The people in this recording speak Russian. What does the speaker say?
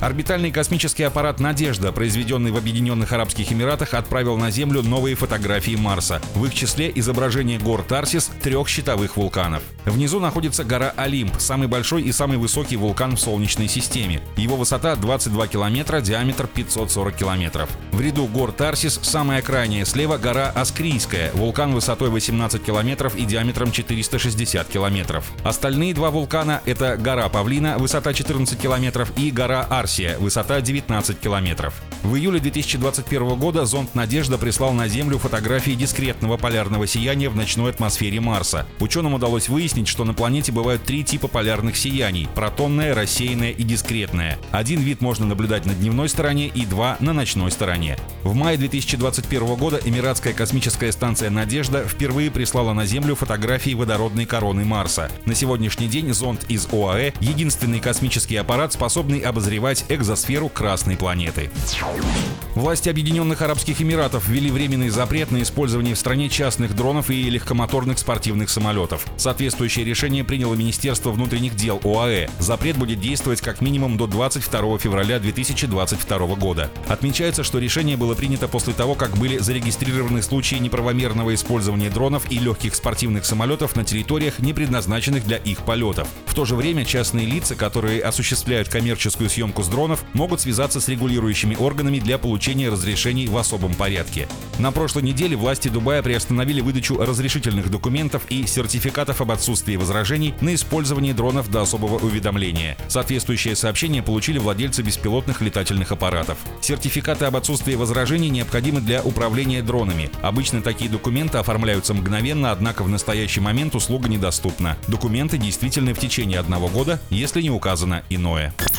Орбитальный космический аппарат «Надежда», произведенный в Объединенных Арабских Эмиратах, отправил на Землю новые фотографии Марса. В их числе изображение гор Тарсис, трех щитовых вулканов. Внизу находится гора Олимп, самый большой и самый высокий вулкан в Солнечной системе. Его высота 22 километра, диаметр 540 километров. В ряду гор Тарсис самая крайняя слева гора Аскрийская, вулкан высотой 18 километров и диаметром 460 километров. Остальные два вулкана — это гора Павлина, высота 14 километров, и гора Арс, Марсия, высота 19 километров. В июле 2021 года зонд «Надежда» прислал на Землю фотографии дискретного полярного сияния в ночной атмосфере Марса. Ученым удалось выяснить, что на планете бывают три типа полярных сияний – протонное, рассеянное и дискретное. Один вид можно наблюдать на дневной стороне и два – на ночной стороне. В мае 2021 года Эмиратская космическая станция «Надежда» впервые прислала на Землю фотографии водородной короны Марса. На сегодняшний день зонд из ОАЭ – единственный космический аппарат, способный обозревать экзосферу Красной планеты. Власти Объединенных Арабских Эмиратов ввели временный запрет на использование в стране частных дронов и легкомоторных спортивных самолетов. Соответствующее решение приняло Министерство внутренних дел ОАЭ. Запрет будет действовать как минимум до 22 февраля 2022 года. Отмечается, что решение было принято после того, как были зарегистрированы случаи неправомерного использования дронов и легких спортивных самолетов на территориях, не предназначенных для их полетов. В то же время частные лица, которые осуществляют коммерческую съемку с дронов могут связаться с регулирующими органами для получения разрешений в особом порядке. На прошлой неделе власти Дубая приостановили выдачу разрешительных документов и сертификатов об отсутствии возражений на использование дронов до особого уведомления. Соответствующее сообщение получили владельцы беспилотных летательных аппаратов. Сертификаты об отсутствии возражений необходимы для управления дронами. Обычно такие документы оформляются мгновенно, однако в настоящий момент услуга недоступна. Документы действительны в течение одного года, если не указано иное.